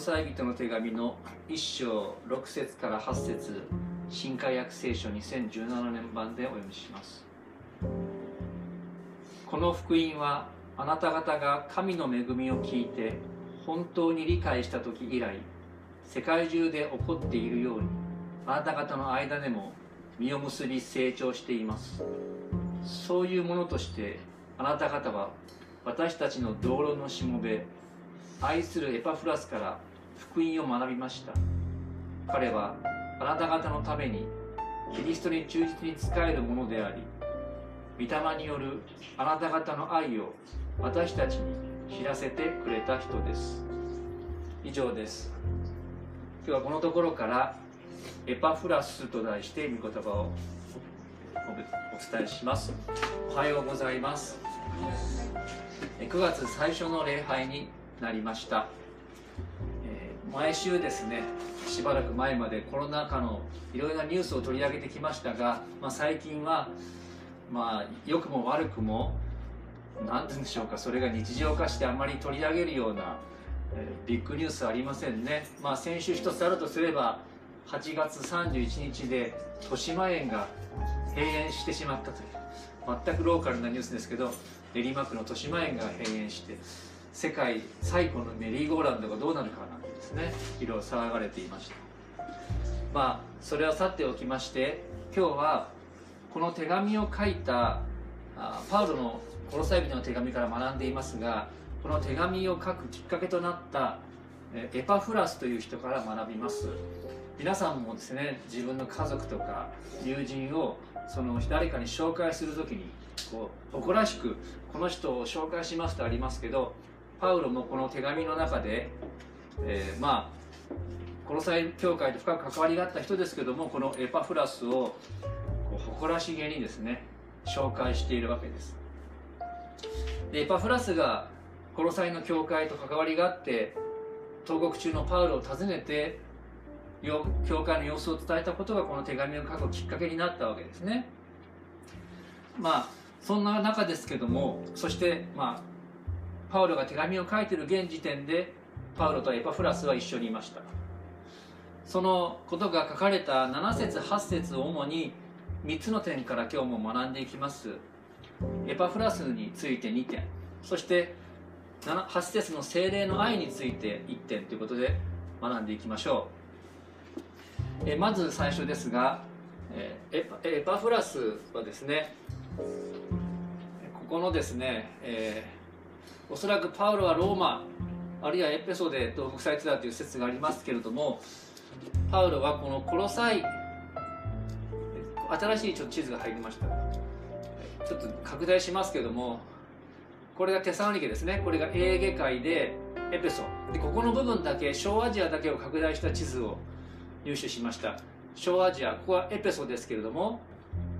サイ人の手紙の1章6節から8節新海訳聖書2017年版でお読みします。この福音はあなた方が神の恵みを聞いて本当に理解した時以来世界中で起こっているようにあなた方の間でも実を結び成長しています。そういうものとしてあなた方は私たちの道路のしもべ愛するエパフラスから福音を学びました。彼はあなた方のためにキリストに忠実に仕えるものであり御霊によるあなた方の愛を私たちに知らせてくれた人です。以上です。今日はこのところからエパフラスと題して御言葉をお伝えします。おはようございます。9月最初の礼拝になりました、毎週ですねしばらく前までコロナ禍のいろいろなニュースを取り上げてきましたが、まあ、最近はまあ良くも悪くも何て言うんでしょうかそれが日常化してあまり取り上げるような、えー、ビッグニュースありませんね、まあ、先週一つあるとすれば8月31日で豊島園が閉園してしまったという全くローカルなニュースですけど練馬区の豊島園が閉園して世界最古のメリーゴーランドがどうなるかなんてですねいろいろ騒がれていました。まあそれはさておきまして今日はこの手紙を書いたあパウロのコロサイ人の手紙から学んでいますがこの手紙を書くきっかけとなったエパフラスという人から学びます。皆さんもですね自分の家族とか友人をその誰かに紹介する時にこう誇らしくこの人を紹介しますとありますけどパウロもこの手紙の中で、えー、まあこの際教会と深く関わりがあった人ですけどもこのエパフラスを誇らしげにですね紹介しているわけです。でエパフラスがこの際の教会と関わりがあって投獄中のパウロを訪ねて教会の様子を伝えたことがこの手紙を書くきっかけになったわけですね。まあそんな中ですけどもそしてまあパウロが手紙を書いている現時点でパウロとエパフラスは一緒にいました。そのことが書かれた7節8節を主に3つの点から今日も学んでいきます。エパフラスについて2点。そして8節の精霊の愛について1点ということで学んでいきましょう。えまず最初ですがエパエパフラスはですねここのですね、えーおそらくパウロはローマあるいはエペソで投獄されてたという説がありますけれどもパウロはこのコロサイ新しいちょっと地図が入りました。ちょっと拡大しますけどもこれがテサロニケですね。これがエーゲ海でエペソ。でここの部分だけ小アジアだけを拡大した地図を入手しました。小アジアここはエペソですけれども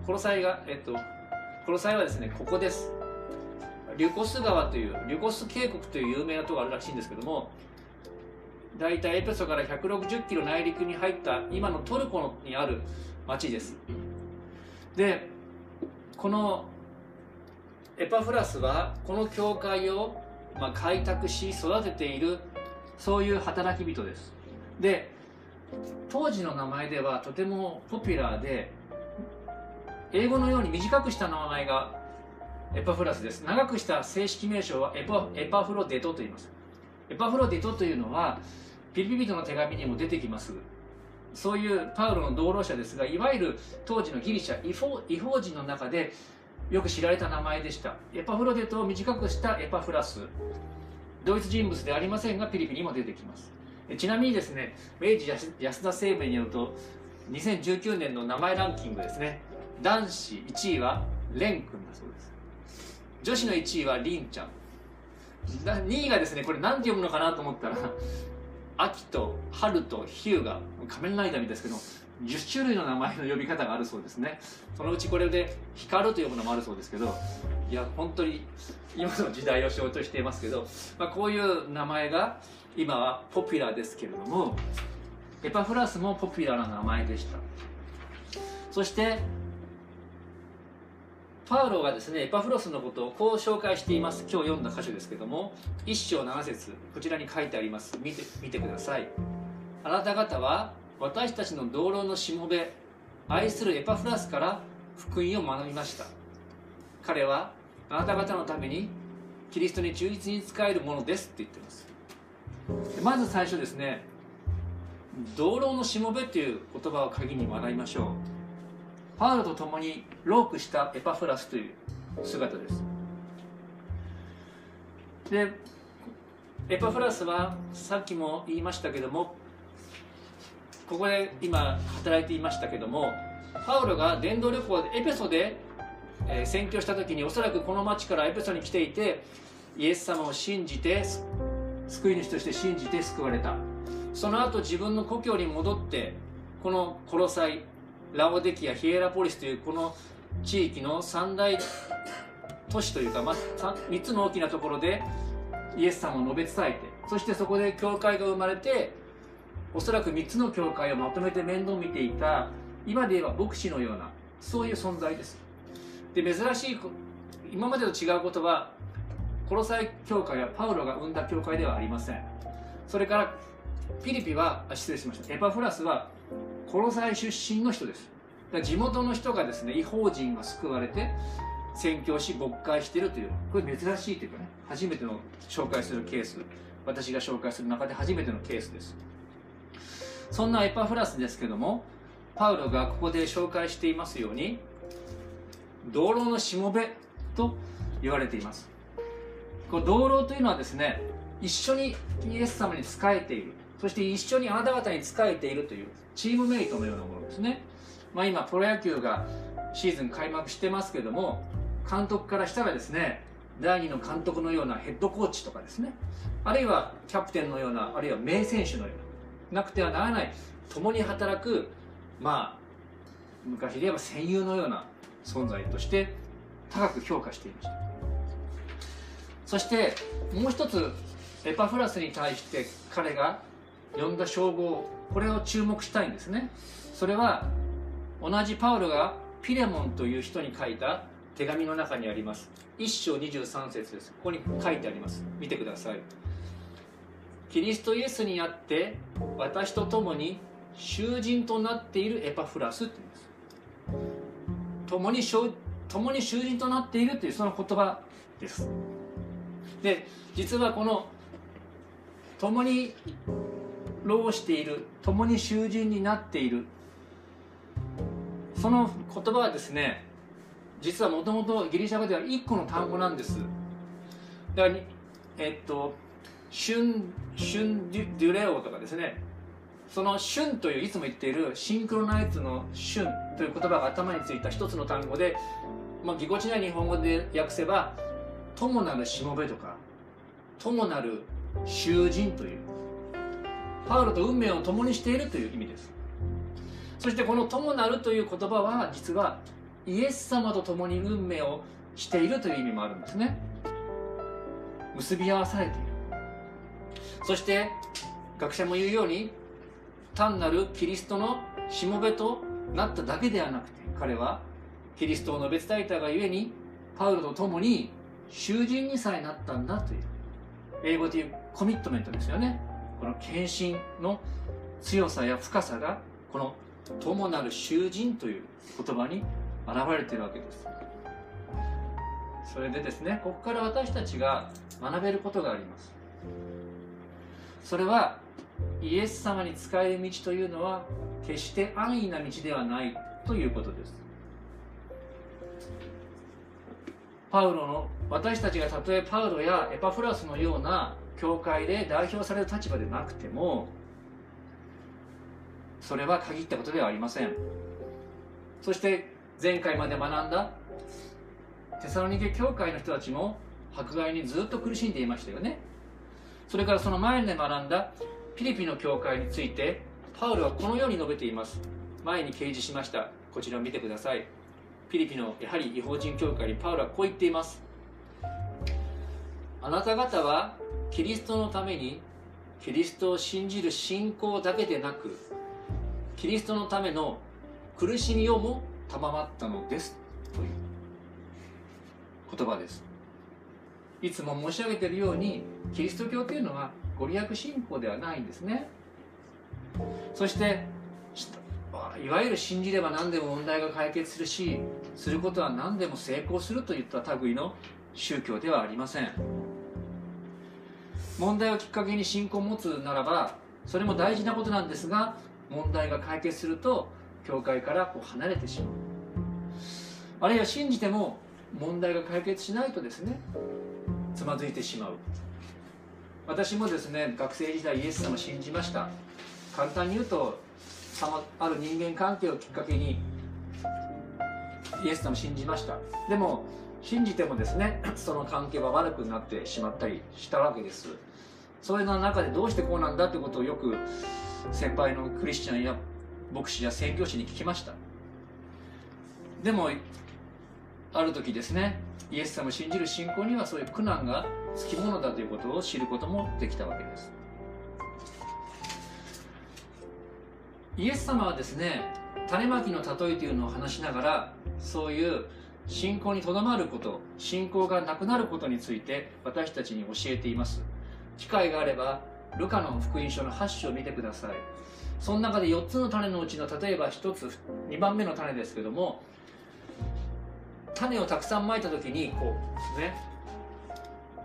コロサイがえっとコロサイはですねここです。リュコス川というリュコス渓谷という有名なとこがあるらしいんですけども大体エペソから160キロ内陸に入った今のトルコにある町です。でこのエパフラスはこの教会を、まあ、開拓し育てているそういう働き人です。で当時の名前ではとてもポピュラーで英語のように短くした名前がエパフラスです。長くした正式名称はエパエパフロデトと言います。エパフロデトというのはピリピ人の手紙にも出てきます。そういうパウロの同労者ですがいわゆる当時のギリシャ違法違法人の中でよく知られた名前でした。エパフロデトを短くしたエパフラス。ドイツ人物でありませんがピリピにも出てきます。ちなみにですね明治安田生命によると2019年の名前ランキングですね。男子1位はレン君だそうです女子の1位はりんちゃん。2位がですねこれ何て読むのかなと思ったら秋と春と日向仮面ライダーみたいですけど10種類の名前の呼び方があるそうですね。そのうちこれで光と呼ぶのもあるそうですけどいや本当に今の時代を象徴していますけど、まあ、こういう名前が今はポピュラーですけれどもエパフラスもポピュラーな名前でした。そしてパウロがですねエパフロスのことをこう紹介しています。今日読んだ箇所ですけども1章7節こちらに書いてあります。見て見てください。あなた方は私たちの同僚のしもべ愛するエパフラスから福音を学びました。彼はあなた方のためにキリストに忠実に使えるものですって言ってます。まず最初ですね同僚のしもべという言葉を鍵に学びましょう。パウロと共にロークしたエパフラスという姿です。でエパフラスはさっきも言いましたけどもここで今働いていましたけどもパウロが伝道旅行でエペソで、え、宣教した時におそらくこの町からエペソに来ていてイエス様を信じて救い主として信じて救われた。その後自分の故郷に戻ってこのコロサイラオデキアヒエラポリスというこの地域の三大都市というか、まあ、3つの大きなところでイエス様を述べ伝えてそしてそこで教会が生まれておそらく3つの教会をまとめて面倒見ていた今で言えば牧師のようなそういう存在です。で珍しい今までと違うことはコロサイ教会はパウロが生んだ教会ではありません。それからピリピは失礼しました。エパフラスはコロサイ出身の人です。だ地元の人がですね違法人が救われて宣教し牧会してるという。これ珍しいというかね初めての紹介するケース。私が紹介する中で初めてのケースです。そんなエパフラスですけどもパウロがここで紹介していますように道路のしもべと言われています。この道路というのはですね一緒にイエス様に仕えている。そして一緒にあなた方に仕えているというチームメイトのようなものですね、まあ、今プロ野球がシーズン開幕してますけども監督からしたらですね第2の監督のようなヘッドコーチとかですねあるいはキャプテンのようなあるいは名選手のようななくてはならない共に働くまあ昔で言えば戦友のような存在として高く評価していました。そしてもう一つエパフラスに対して彼が呼んだ称号これを注目したいんですね。それは同じパウロがピレモンという人に書いた手紙の中にあります。1章23節です。ここに書いてあります。見てください。キリストイエスにあって私と共に囚人となっているエパフラスって言うんです。共に共に囚人となっているというその言葉です。で実はこの共に労している共に囚人になっている。その言葉はですね実はもともとギリシャ語では1個の単語なんです。だからえっとシュンシュンデュデュレオとかですね。その「旬」といういつも言っているシンクロナイズの「旬」という言葉が頭についた一つの単語で、まあ、ぎこちない日本語で訳せば「友なるしもべ」とか「友なる囚人」という。パウロと運命を共にしているという意味です。そしてこの「友なる」という言葉は実はイエス様と共に運命をしているという意味もあるんですね。結び合わされている。そして学者も言うように単なるキリストのしもべとなっただけではなくて彼はキリストを述べ伝えたがゆえにパウロと共に囚人にさえなったんだという。英語でいうコミットメントですよね。この献身の強さや深さがこの「友なる囚人」という言葉に現れているわけです。それでですねここから私たちが学べることがあります。それはイエス様に仕える道というのは決して安易な道ではないということです。パウロの私たちがたとえパウロやエパフラスのような教会で代表される立場でなくてもそれは限ったことではありません。そして前回まで学んだテサロニケ教会の人たちも迫害にずっと苦しんでいましたよね。それからその前で学んだピリピの教会についてパウロはこのように述べています。前に掲示しました。こちらを見てください。ピリピのやはり違法人教会にパウロはこう言っています。あなた方はキリストのためにキリストを信じる信仰だけでなくキリストのための苦しみをも賜ったのですという言葉です。いつも申し上げているようにキリスト教というのはご利益信仰ではないんですね。そしていわゆる信じれば何でも問題が解決するしすることは何でも成功するといった類の宗教ではありません。問題をきっかけに信仰を持つならばそれも大事なことなんですが問題が解決すると教会からこう離れてしまう。あるいは信じても問題が解決しないとですねつまずいてしまう。私もですね学生時代イエス様を信じました。簡単に言うとある人間関係をきっかけにイエス様を信じました。でも信じてもですねその関係は悪くなってしまったりしたわけです。それの中でどうしてこうなんだってことをよく先輩のクリスチャンや牧師や宣教師に聞きました。でもある時ですねイエス様を信じる信仰にはそういう苦難がつきものだということを知ることもできたわけです。イエス様はですね種まきの例えというのを話しながらそういう信仰にとどまること信仰がなくなることについて私たちに教えています。機会があればルカの福音書の8章を見てください。その中で4つの種のうちの例えば1つ2番目の種ですけども種をたくさんまいた時にこうね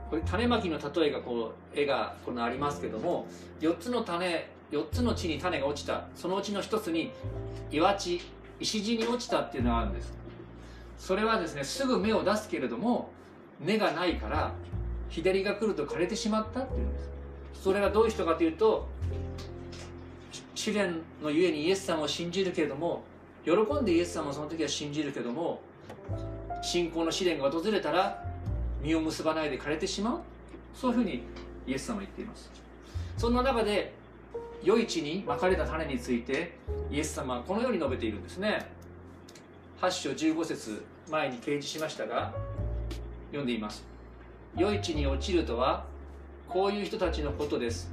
これ種まきの例えがこう絵がこのありますけども4つの種4つの地に種が落ちた。そのうちの1つに岩地石地に落ちたっていうのがあるんです。それはですねすぐ芽を出すけれども根がないから日照りが来ると枯れてしまったっていうんです。それがどういう人かというと試練のゆえにイエス様を信じるけれども喜んでイエス様をその時は信じるけども信仰の試練が訪れたら実を結ばないで枯れてしまう。そういうふうにイエス様は言っています。そんな中で良い地にまかれた種についてイエス様はこのように述べているんですね。8章15節前に掲示しましたが読んでいます。良い地に落ちるとはこういう人たちのことです。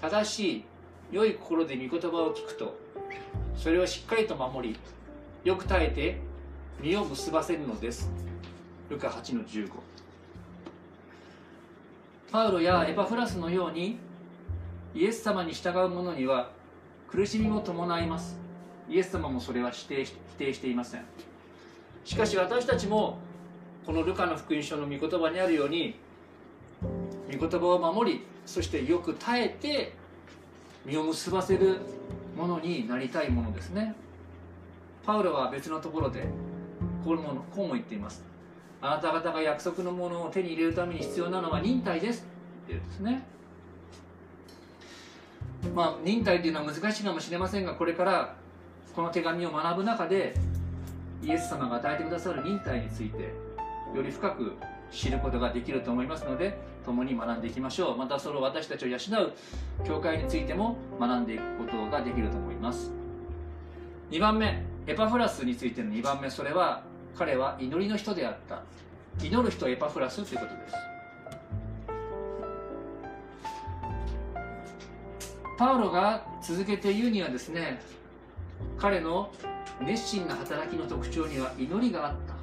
正しい良い心で御言葉を聞くとそれをしっかりと守りよく耐えて実を結ばせるのです。ルカ8の15パウロやエパフラスのようにイエス様に従う者には苦しみも伴います。イエス様もそれは否定否定していません。しかし私たちもこのルカの福音書の御言葉にあるように御言葉を守りそしてよく耐えて実を結ばせるものになりたいものですね。パウロは別のところでこうもこうも言っています。あなた方が約束のものを手に入れるために必要なのは忍耐です。って言うんですね。まあ忍耐というのは難しいかもしれませんがこれからこの手紙を学ぶ中でイエス様が与えてくださる忍耐についてより深く知ることができると思いますので共に学んでいきましょう。またその私たちを養う教会についても学んでいくことができると思います。2番目エパフラスについての2番目。それは彼は祈りの人であった。祈る人エパフラスということです。パウロが続けて言うにはですね彼の熱心な働きの特徴には祈りがあった。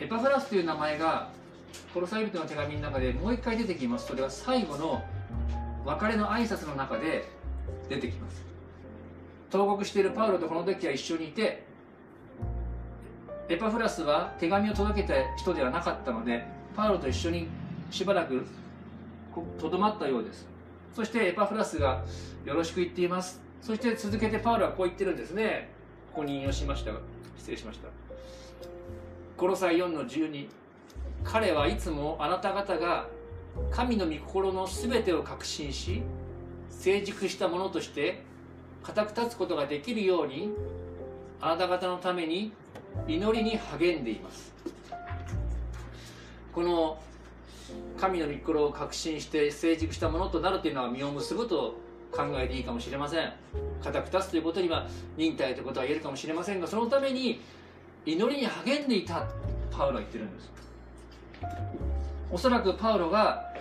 エパフラスという名前がコロサイ人の手紙の中でもう一回出てきます。それは最後の別れの挨拶の中で出てきます。投獄しているパウロとこの時は一緒にいてエパフラスは手紙を届けた人ではなかったのでパウロと一緒にしばらくとどまったようです。そしてエパフラスがよろしく言っています。そして続けてパウロはこう言ってるんですね。ここに引用しました。が失礼しました。コロサイ4の12彼はいつもあなた方が神の御心の全てを確信し成熟したものとして固く立つことができるようにあなた方のために祈りに励んでいます。この神の御心を確信して成熟したものとなるというのは実を結ぶと考えていいかもしれません。固く立つということには忍耐ということは言えるかもしれませんがそのために祈りに励んでいたパウロは言ってるんです。おそらくパウロが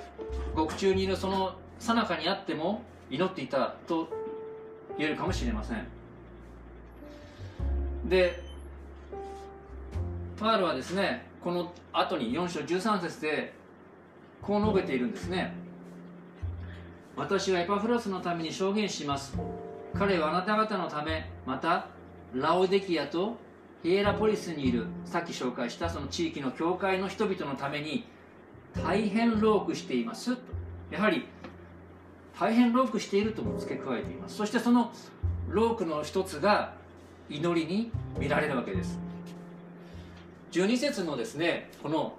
獄中にいるその最中にあっても祈っていたと言えるかもしれません。でパウロはですねこの後に4章13節でこう述べているんですね。私はエパフラスのために証言します。彼はあなた方のためまたラオデキアとヒエラポリスにいるさっき紹介したその地域の教会の人々のために大変労苦しています。とやはり大変労苦しているとも付け加えています。そしてその労苦の一つが祈りに見られるわけです。12節のですねこの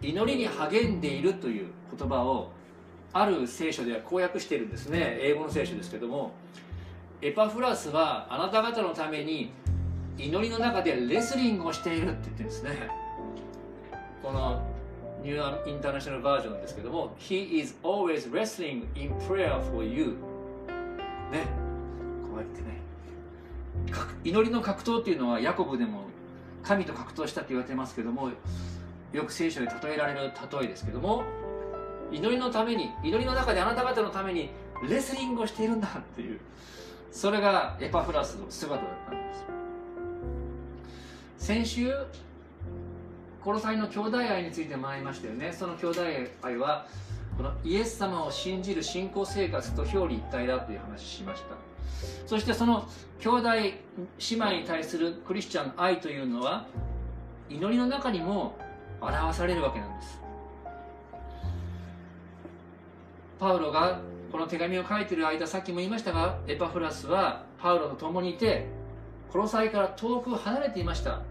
祈りに励んでいるという言葉をある聖書では公約しているんですね。英語の聖書ですけどもエパフラスはあなた方のために祈りの中でレスリングをしているって言ってるんですね。このニューインターナショナルバージョンですけども He is always wrestling in prayer for you. ね。こうやってね。祈りの格闘っていうのはヤコブでも神と格闘したって言われてますけどもよく聖書で例えられる例えですけども祈りのために祈りの中であなた方のためにレスリングをしているんだっていうそれがエパフラスの姿だったんです。先週コロサイの兄弟愛について学りましたよね。その兄弟愛はこのイエス様を信じる信仰生活と表裏一体だという話しました。そしてその兄弟姉妹に対するクリスチャンの愛というのは祈りの中にも表されるわけなんです。パウロがこの手紙を書いている間さっきも言いましたがエパフラスはパウロと共にいてコロサイから遠く離れていました。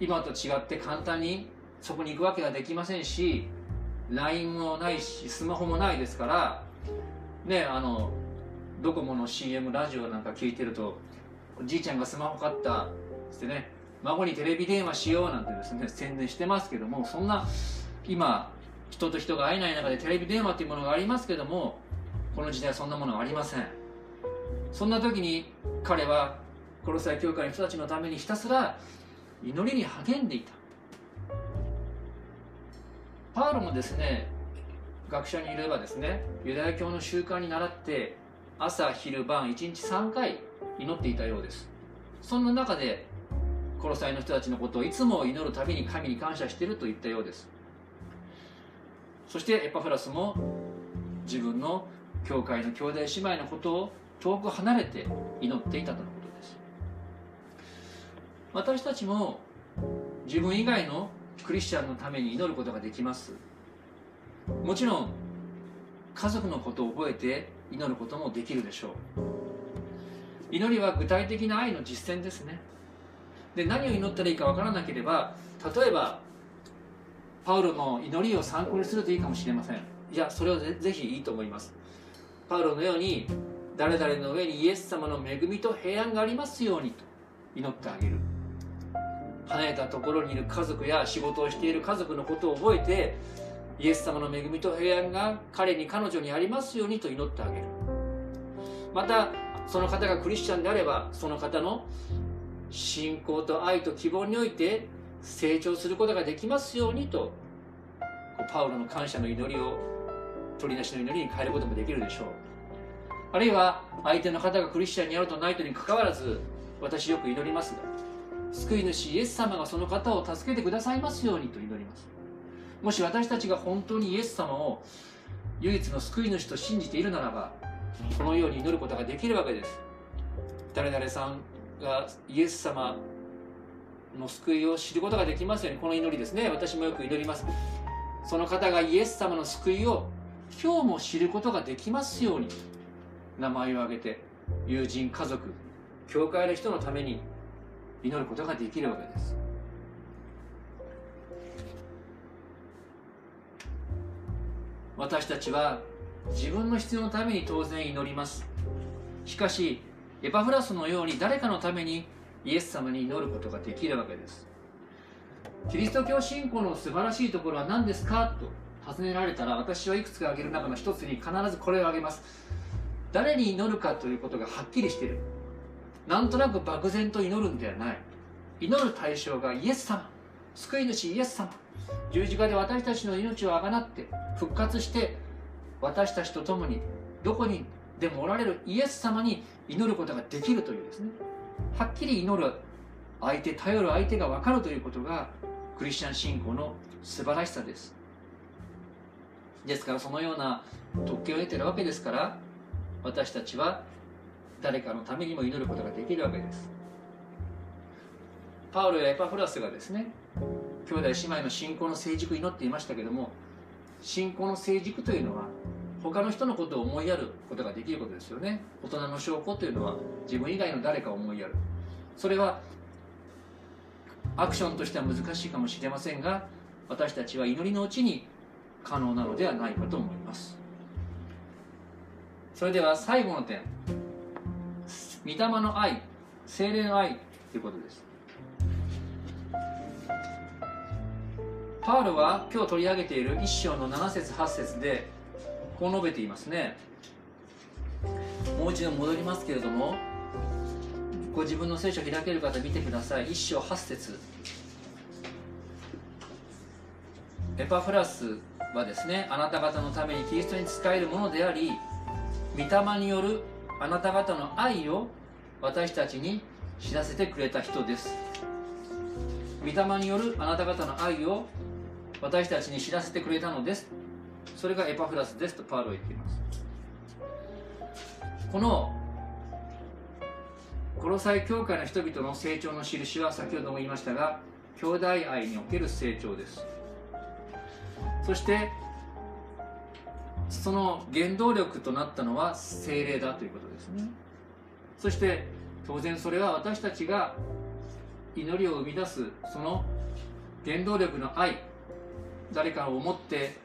今と違って簡単にそこに行くわけができませんし LINE もないしスマホもないですからねあのドコモの CM ラジオなんか聞いてるとおじいちゃんがスマホ買ったってね孫にテレビ電話しようなんてですね宣伝してますけどもそんな今人と人が会えない中でテレビ電話というものがありますけどもこの時代はそんなものはありません。そんな時に彼は殺され教会の人たちのためにひたすら祈りに励んでいた。パウロもですね学者にいればですねユダヤ教の習慣に倣って朝昼晩1日3回祈っていたようです。そんな中で殺されの人たちのことをいつも祈るたびに神に感謝していると言ったようです。そしてエパフラスも自分の教会の兄弟姉妹のことを遠く離れて祈っていたと。私たちも自分以外のクリスチャンのために祈ることができます。もちろん家族のことを覚えて祈ることもできるでしょう。祈りは具体的な愛の実践ですね。で何を祈ったらいいか分からなければ例えばパウロの祈りを参考にするといいかもしれません。いやそれはぜぜひいいと思います。パウロのように誰々の上にイエス様の恵みと平安がありますようにと祈ってあげる。離れたところにいる家族や仕事をしている家族のことを覚えてイエス様の恵みと平安が彼に彼女にありますようにと祈ってあげる。またその方がクリスチャンであればその方の信仰と愛と希望において成長することができますようにとパウロの感謝の祈りを取り出しの祈りに変えることもできるでしょう。あるいは相手の方がクリスチャンにあるとないとにかかわらず私よく祈りますが救い主イエス様がその方を助けてくださいますようにと祈ります。もし私たちが本当にイエス様を唯一の救い主と信じているならばこのように祈ることができるわけです。誰々さんがイエス様の救いを知ることができますようにこの祈りですね。私もよく祈ります。その方がイエス様の救いを今日も知ることができますように名前を挙げて友人家族教会の人のために祈ることができるわけです。私たちは自分の必要のために当然祈ります。しかしエパフラスのように誰かのためにイエス様に祈ることができるわけです。キリスト教信仰の素晴らしいところは何ですかと尋ねられたら私はいくつか挙げる中の一つに必ずこれを挙げます。誰に祈るかということがはっきりしている。なんとなく漠然と祈るんではない。祈る対象がイエス様。救い主イエス様。十字架で私たちの命をあがなって復活して私たちと共にどこにでもおられるイエス様に祈ることができるというですね。はっきり祈る相手頼る相手が分かるということがクリスチャン信仰の素晴らしさです。ですからそのような特権を得てるわけですから私たちは誰かのためにも祈ることができるわけです。パウロやエパフラスがですね兄弟姉妹の信仰の成熟を祈っていましたけども信仰の成熟というのは他の人のことを思いやることができることですよね。大人の証拠というのは自分以外の誰かを思いやる。それはアクションとしては難しいかもしれませんが私たちは祈りのうちに可能なのではないかと思います。それでは最後の点。御霊の愛精霊の愛ということです。パウロは今日取り上げている一章の7節8節でこう述べていますね。もう一度戻りますけれどもご自分の聖書を開ける方見てください。一章8節。エパフラスはですねあなた方のためにキリストに仕えるものであり御霊によるあなた方の愛を私たちに知らせてくれた人です。御霊によるあなた方の愛を私たちに知らせてくれたのです。それがエパフラスですとパウロは言っています。このコロサイ教会の人々の成長の印は先ほども言いましたが兄弟愛における成長です。そしてその原動力となったのは精霊だということですね。そして当然それは私たちが祈りを生み出すその原動力の愛誰かを思って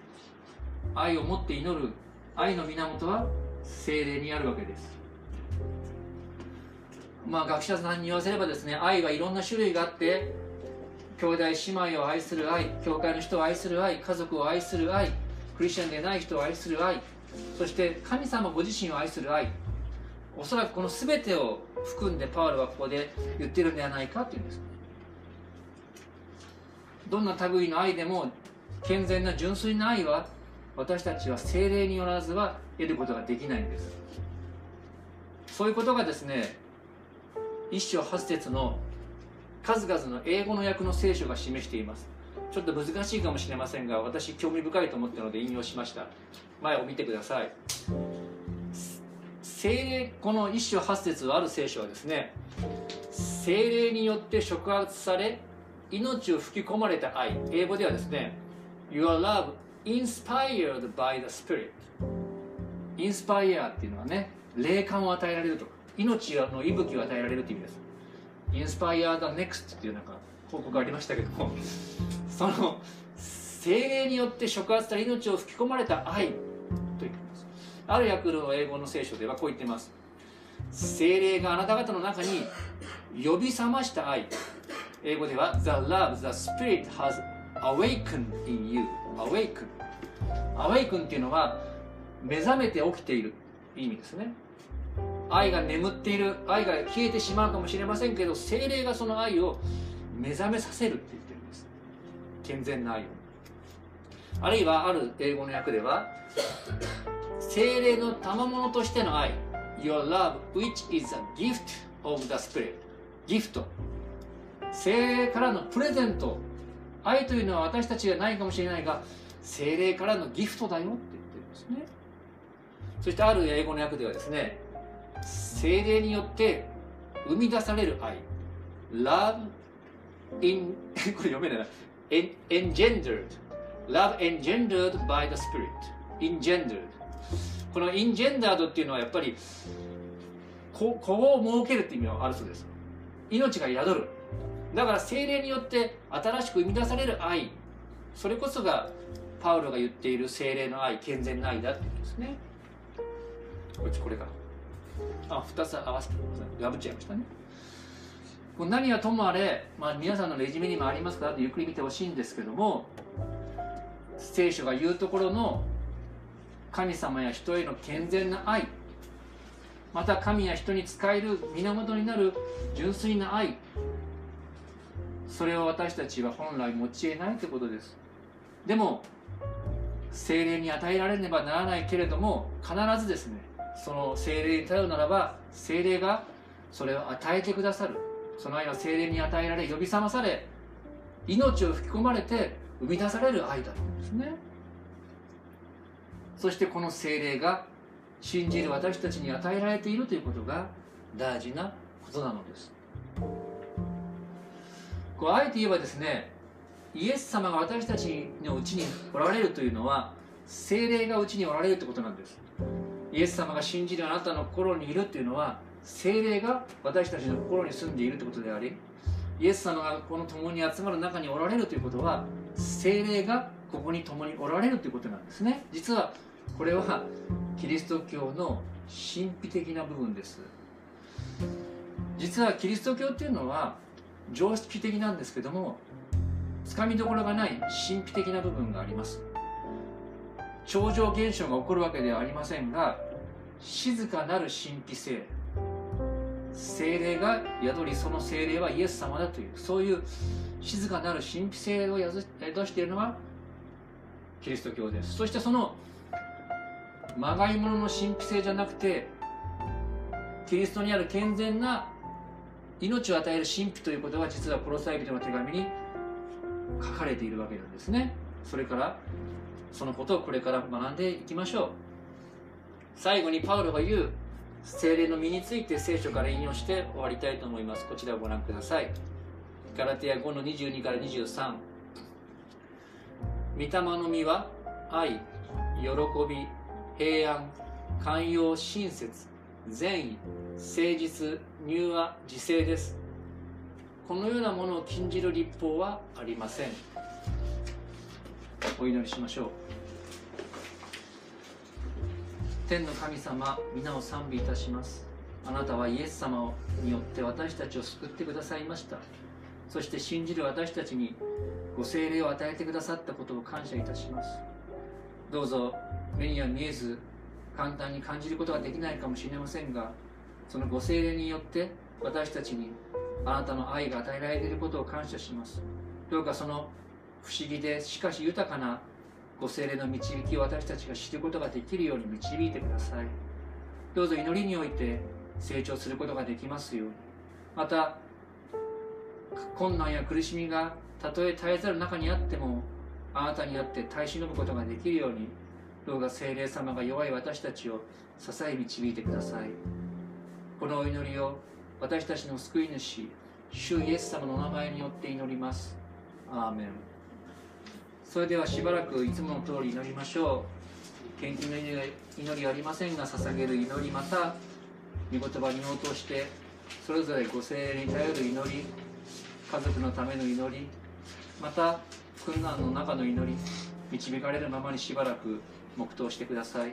愛を持って祈る愛の源は精霊にあるわけです。まあ学者さんに言わせればですね愛はいろんな種類があって兄弟姉妹を愛する愛教会の人を愛する愛家族を愛する愛クリスチャンでない人を愛する愛そして神様ご自身を愛する愛おそらくこの全てを含んでパウロはここで言ってるんではないかっていうんです。どんな類の愛でも健全な純粋な愛は私たちは精霊によらずは得ることができないんです。そういうことがですね一章八節の数々の英語の訳の聖書が示しています。ちょっと難しいかもしれませんが私興味深いと思ったので引用しました。前を見てください。精霊この一章八節ある聖書はですね精霊によって触発され命を吹き込まれた愛。英語ではですね Your love inspired by the Spirit インスパイアっていうのはね霊感を与えられるとか命の息吹を与えられるという意味です。インスパイア the next っていうなんか報告ありましたけどもその精霊によって触発され命を吹き込まれた愛と言っています。ある訳の英語の聖書ではこう言っています。精霊があなた方の中に呼び覚ました愛。英語では The love the spirit has awakened in you. awaken awaken っていうのは目覚めて起きている。意味ですね。愛が眠っている。愛が消えてしまうかもしれませんけど精霊がその愛を目覚めさせるって言ってるんです。健全な愛を。あるいはある英語の訳では精霊の賜物としての愛 Your love which is a gift of the spirit. ギフト精霊からのプレゼント。愛というのは私たちがないかもしれないが精霊からのギフトだよって言ってるんですね。そしてある英語の訳ではですね精霊によって生み出される愛。Love in これ読めないな。Engendered. Love engendered by the spirit. Engendered. この engendered っていうのはやっぱり子を設けるっていう意味があるそうです。命が宿る。だから精霊によって新しく生み出される愛。それこそがパウロが言っている精霊の愛健全な愛だっていうんですね。こっちこれかあ2つ合わせて破っちゃいましたね。これ何はともあれ、まあ、皆さんのレジュメにもありますからゆっくり見てほしいんですけども聖書が言うところの神様や人への健全な愛また神や人に仕える源になる純粋な愛それを私たちは本来持ち得ないということです。でも精霊に与えられねばならないけれども必ずですねその精霊に頼るならば精霊がそれを与えてくださる。その愛は精霊に与えられ呼び覚まされ命を吹き込まれて生み出される愛だったんですね。そしてこの精霊が信じる私たちに与えられているということが大事なことなのです。こうあえて言えばですねイエス様が私たちのうちにおられるというのは精霊がうちにおられるということなんです。イエス様が信じるあなたの心にいるというのは精霊が私たちの心に住んでいるということでありイエス様がこの共に集まる中におられるということは精霊がここに共におられるということなんですね。実はこれはキリスト教の神秘的な部分です。実はキリスト教っていうのは常識的なんですけどもつかみどころがない神秘的な部分があります。超常現象が起こるわけではありませんが静かなる神秘性。精霊が宿りその精霊はイエス様だというそういう静かなる神秘性を宿しているのはキリスト教です。そしてそのまがいものの神秘性じゃなくてキリストにある健全な命を与える神秘ということが実はコロサイ人の手紙に書かれているわけなんですね。それからそのことをこれから学んでいきましょう。最後にパウロが言う精霊の身について聖書から引用して終わりたいと思います。こちらをご覧ください。ガラテア5の22から23御霊の実は愛喜び平安寛容親切善意誠実柔和自制です。このようなものを禁じる立法はありません。お祈りしましょう。天の神様皆を賛美いたします。あなたはイエス様によって私たちを救ってくださいました。そして信じる私たちにご精霊を与えてくださったことを感謝いたします。どうぞ目には見えず簡単に感じることができないかもしれませんがそのご精霊によって私たちにあなたの愛が与えられていることを感謝します。どうかその不思議でしかし豊かなご精霊の導きを私たちが知ることができるように導いてください。どうぞ祈りにおいて成長することができますように。また困難や苦しみがたとえ絶えざる中にあってもあなたにあって耐え忍ぶことができるようにどうか精霊様が弱い私たちを支え導いてください。このお祈りを私たちの救い主主イエス様のお名前によって祈ります。アーメン。それではしばらくいつもの通り祈りましょう。献金の祈りありませんが捧げる祈りまた御言葉に応答してそれぞれご精霊に頼る祈り家族のための祈りまた困難の中の祈り導かれるままにしばらく黙祷してください。